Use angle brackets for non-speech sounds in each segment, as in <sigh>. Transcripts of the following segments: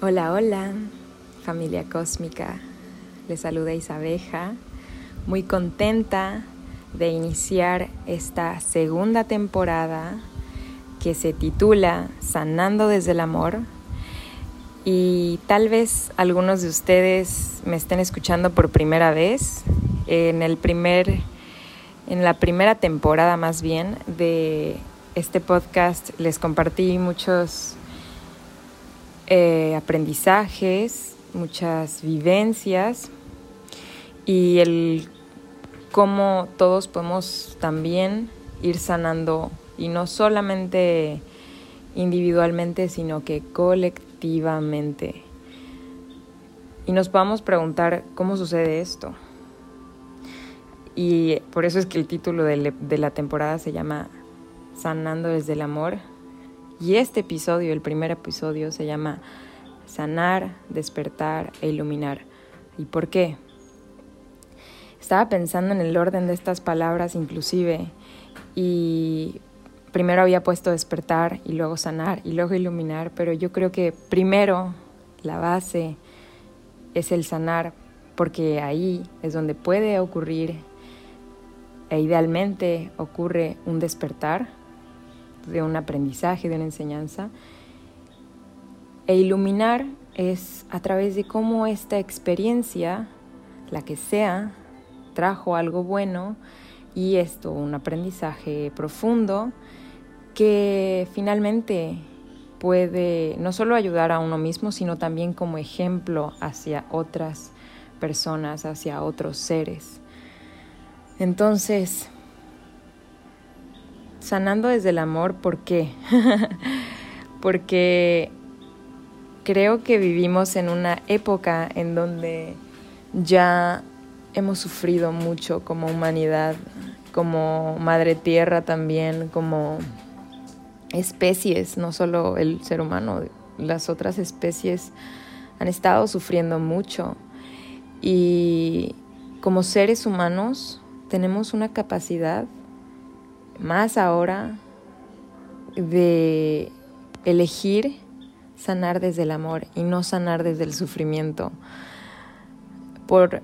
Hola, hola, familia cósmica. Les saluda Isabeja, muy contenta de iniciar esta segunda temporada que se titula Sanando desde el Amor. Y tal vez algunos de ustedes me estén escuchando por primera vez. En el primer en la primera temporada más bien de este podcast les compartí muchos eh, aprendizajes, muchas vivencias y el cómo todos podemos también ir sanando y no solamente individualmente, sino que colectivamente. Y nos podemos preguntar cómo sucede esto. Y por eso es que el título de, de la temporada se llama Sanando desde el amor y este episodio, el primer episodio, se llama Sanar, despertar e iluminar. ¿Y por qué? Estaba pensando en el orden de estas palabras inclusive y primero había puesto despertar y luego sanar y luego iluminar, pero yo creo que primero la base es el sanar porque ahí es donde puede ocurrir e idealmente ocurre un despertar de un aprendizaje, de una enseñanza. E iluminar es a través de cómo esta experiencia, la que sea, trajo algo bueno y esto, un aprendizaje profundo que finalmente puede no solo ayudar a uno mismo, sino también como ejemplo hacia otras personas, hacia otros seres. Entonces, sanando desde el amor, ¿por qué? <laughs> Porque creo que vivimos en una época en donde ya hemos sufrido mucho como humanidad, como madre tierra también, como especies, no solo el ser humano, las otras especies han estado sufriendo mucho y como seres humanos tenemos una capacidad más ahora de elegir sanar desde el amor y no sanar desde el sufrimiento. Por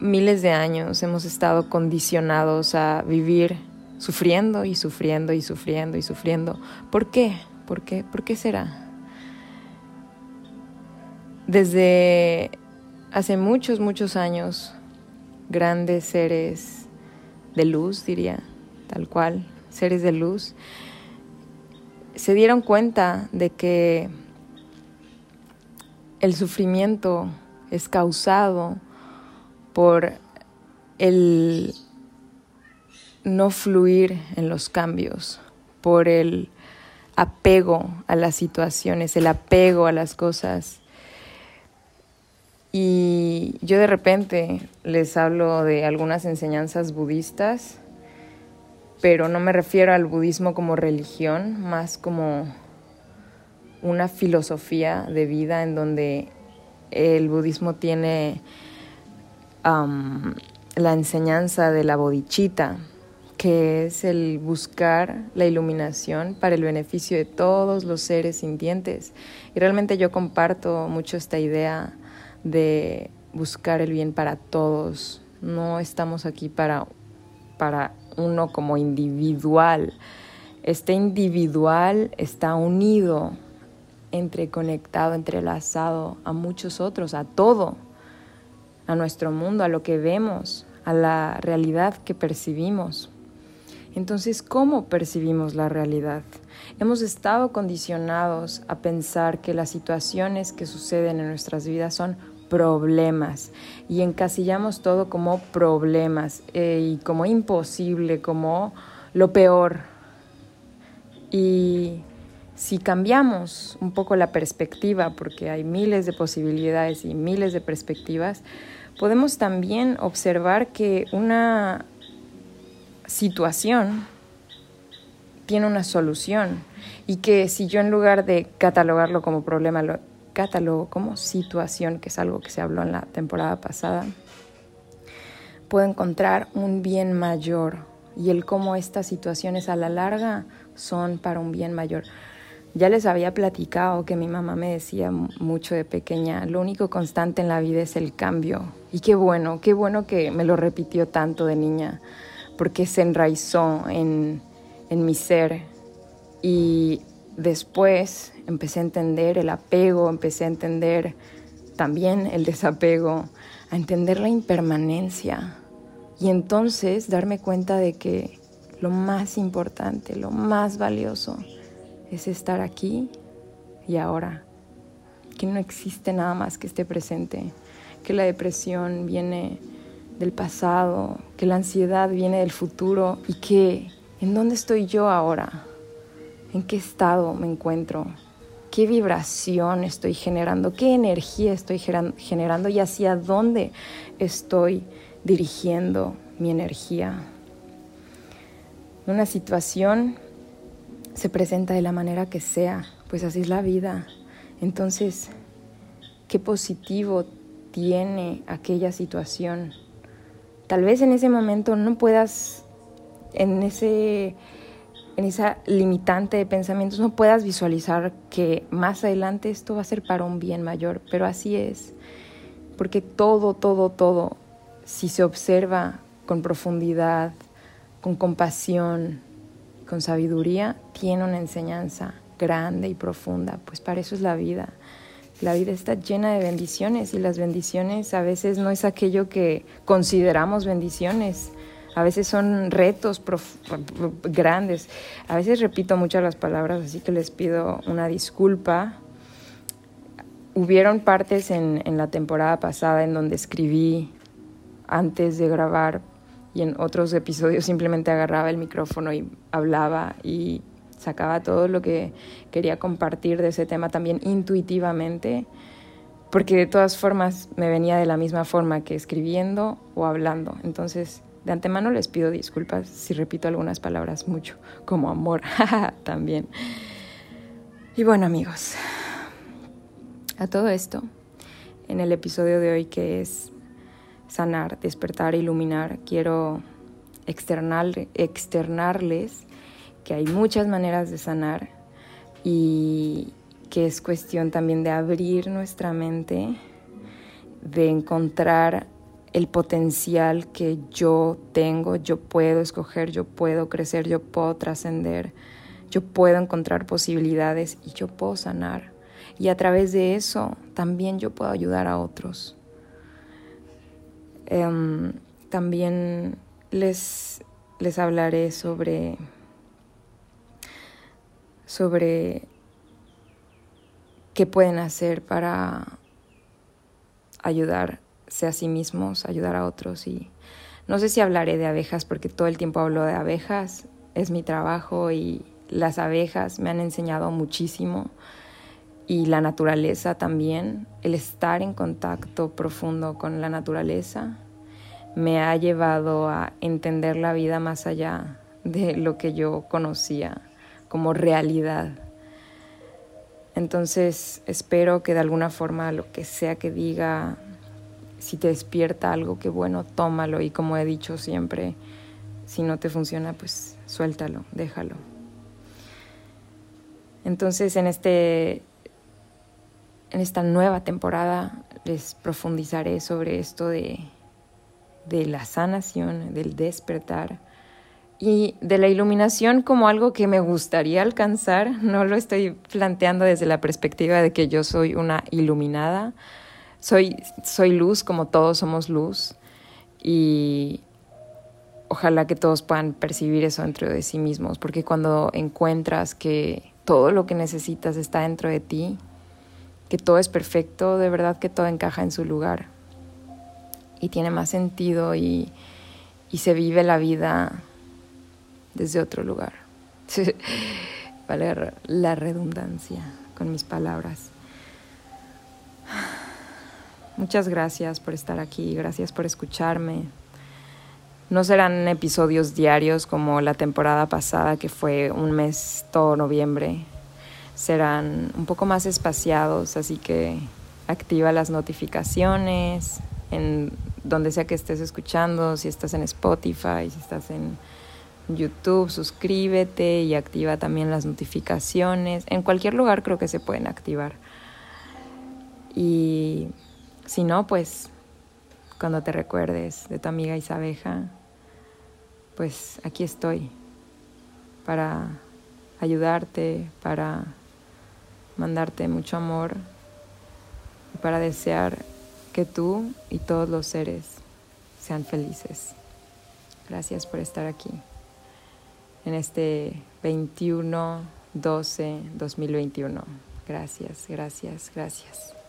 miles de años hemos estado condicionados a vivir sufriendo y sufriendo y sufriendo y sufriendo. ¿Por qué? ¿Por qué? ¿Por qué será? Desde hace muchos, muchos años, grandes seres de luz, diría, tal cual, seres de luz, se dieron cuenta de que el sufrimiento es causado por el no fluir en los cambios, por el apego a las situaciones, el apego a las cosas. Y yo de repente les hablo de algunas enseñanzas budistas pero no me refiero al budismo como religión, más como una filosofía de vida en donde el budismo tiene la enseñanza de la bodhicitta, que es el buscar la iluminación para el beneficio de todos los seres sintientes. Y realmente yo comparto mucho esta idea de buscar el bien para todos. No estamos aquí para, para uno como individual. Este individual está unido, entreconectado, entrelazado a muchos otros, a todo, a nuestro mundo, a lo que vemos, a la realidad que percibimos. Entonces, ¿cómo percibimos la realidad? Hemos estado condicionados a pensar que las situaciones que suceden en nuestras vidas son problemas y encasillamos todo como problemas eh, y como imposible, como lo peor. Y si cambiamos un poco la perspectiva, porque hay miles de posibilidades y miles de perspectivas, podemos también observar que una situación tiene una solución y que si yo en lugar de catalogarlo como problema lo catálogo como situación, que es algo que se habló en la temporada pasada, puedo encontrar un bien mayor y el cómo estas situaciones a la larga son para un bien mayor. Ya les había platicado que mi mamá me decía mucho de pequeña, lo único constante en la vida es el cambio. Y qué bueno, qué bueno que me lo repitió tanto de niña, porque se enraizó en, en mi ser. Y después empecé a entender el apego, empecé a entender también el desapego, a entender la impermanencia. Y entonces darme cuenta de que lo más importante, lo más valioso, es estar aquí y ahora, que no existe nada más que esté presente, que la depresión viene del pasado, que la ansiedad viene del futuro y que en dónde estoy yo ahora, en qué estado me encuentro, qué vibración estoy generando, qué energía estoy generando y hacia dónde estoy dirigiendo mi energía. Una situación se presenta de la manera que sea, pues así es la vida. Entonces, ¿qué positivo tiene aquella situación? Tal vez en ese momento no puedas, en, ese, en esa limitante de pensamientos, no puedas visualizar que más adelante esto va a ser para un bien mayor, pero así es. Porque todo, todo, todo, si se observa con profundidad, con compasión, con sabiduría, tiene una enseñanza grande y profunda, pues para eso es la vida. La vida está llena de bendiciones y las bendiciones a veces no es aquello que consideramos bendiciones, a veces son retos grandes, a veces repito muchas las palabras, así que les pido una disculpa. Hubieron partes en, en la temporada pasada en donde escribí antes de grabar y en otros episodios simplemente agarraba el micrófono y hablaba y sacaba todo lo que quería compartir de ese tema también intuitivamente, porque de todas formas me venía de la misma forma que escribiendo o hablando. Entonces, de antemano les pido disculpas si repito algunas palabras mucho, como amor <laughs> también. Y bueno amigos, a todo esto, en el episodio de hoy que es sanar, despertar, iluminar, quiero externar, externarles que hay muchas maneras de sanar y que es cuestión también de abrir nuestra mente, de encontrar el potencial que yo tengo, yo puedo escoger, yo puedo crecer, yo puedo trascender, yo puedo encontrar posibilidades y yo puedo sanar. Y a través de eso también yo puedo ayudar a otros. Em, también les, les hablaré sobre, sobre qué pueden hacer para ayudarse a sí mismos, ayudar a otros. Y no sé si hablaré de abejas porque todo el tiempo hablo de abejas, es mi trabajo y las abejas me han enseñado muchísimo y la naturaleza también, el estar en contacto profundo con la naturaleza me ha llevado a entender la vida más allá de lo que yo conocía como realidad. Entonces espero que de alguna forma lo que sea que diga, si te despierta algo que bueno, tómalo y como he dicho siempre, si no te funciona, pues suéltalo, déjalo. Entonces en este en esta nueva temporada les profundizaré sobre esto de, de la sanación, del despertar y de la iluminación como algo que me gustaría alcanzar. No lo estoy planteando desde la perspectiva de que yo soy una iluminada. Soy, soy luz como todos somos luz y ojalá que todos puedan percibir eso dentro de sí mismos, porque cuando encuentras que todo lo que necesitas está dentro de ti, que todo es perfecto, de verdad que todo encaja en su lugar y tiene más sentido y, se vive la vida desde otro lugar. <laughs> vale la redundancia con mis palabras. Muchas gracias por estar aquí, gracias por escucharme. No serán episodios diarios como la temporada pasada, que fue un mes todo noviembre serán un poco más espaciados, así que activa las notificaciones en donde sea que estés escuchando, si estás en Spotify, si estás en YouTube, suscríbete y activa también las notificaciones. En cualquier lugar creo que se pueden activar. Y si no, pues cuando te recuerdes de tu amiga Isabeja, pues aquí estoy para ayudarte, para mandarte mucho amor y para desear que tú y todos los seres sean felices. Gracias por estar aquí en este 21 12 2021. Gracias, gracias, gracias.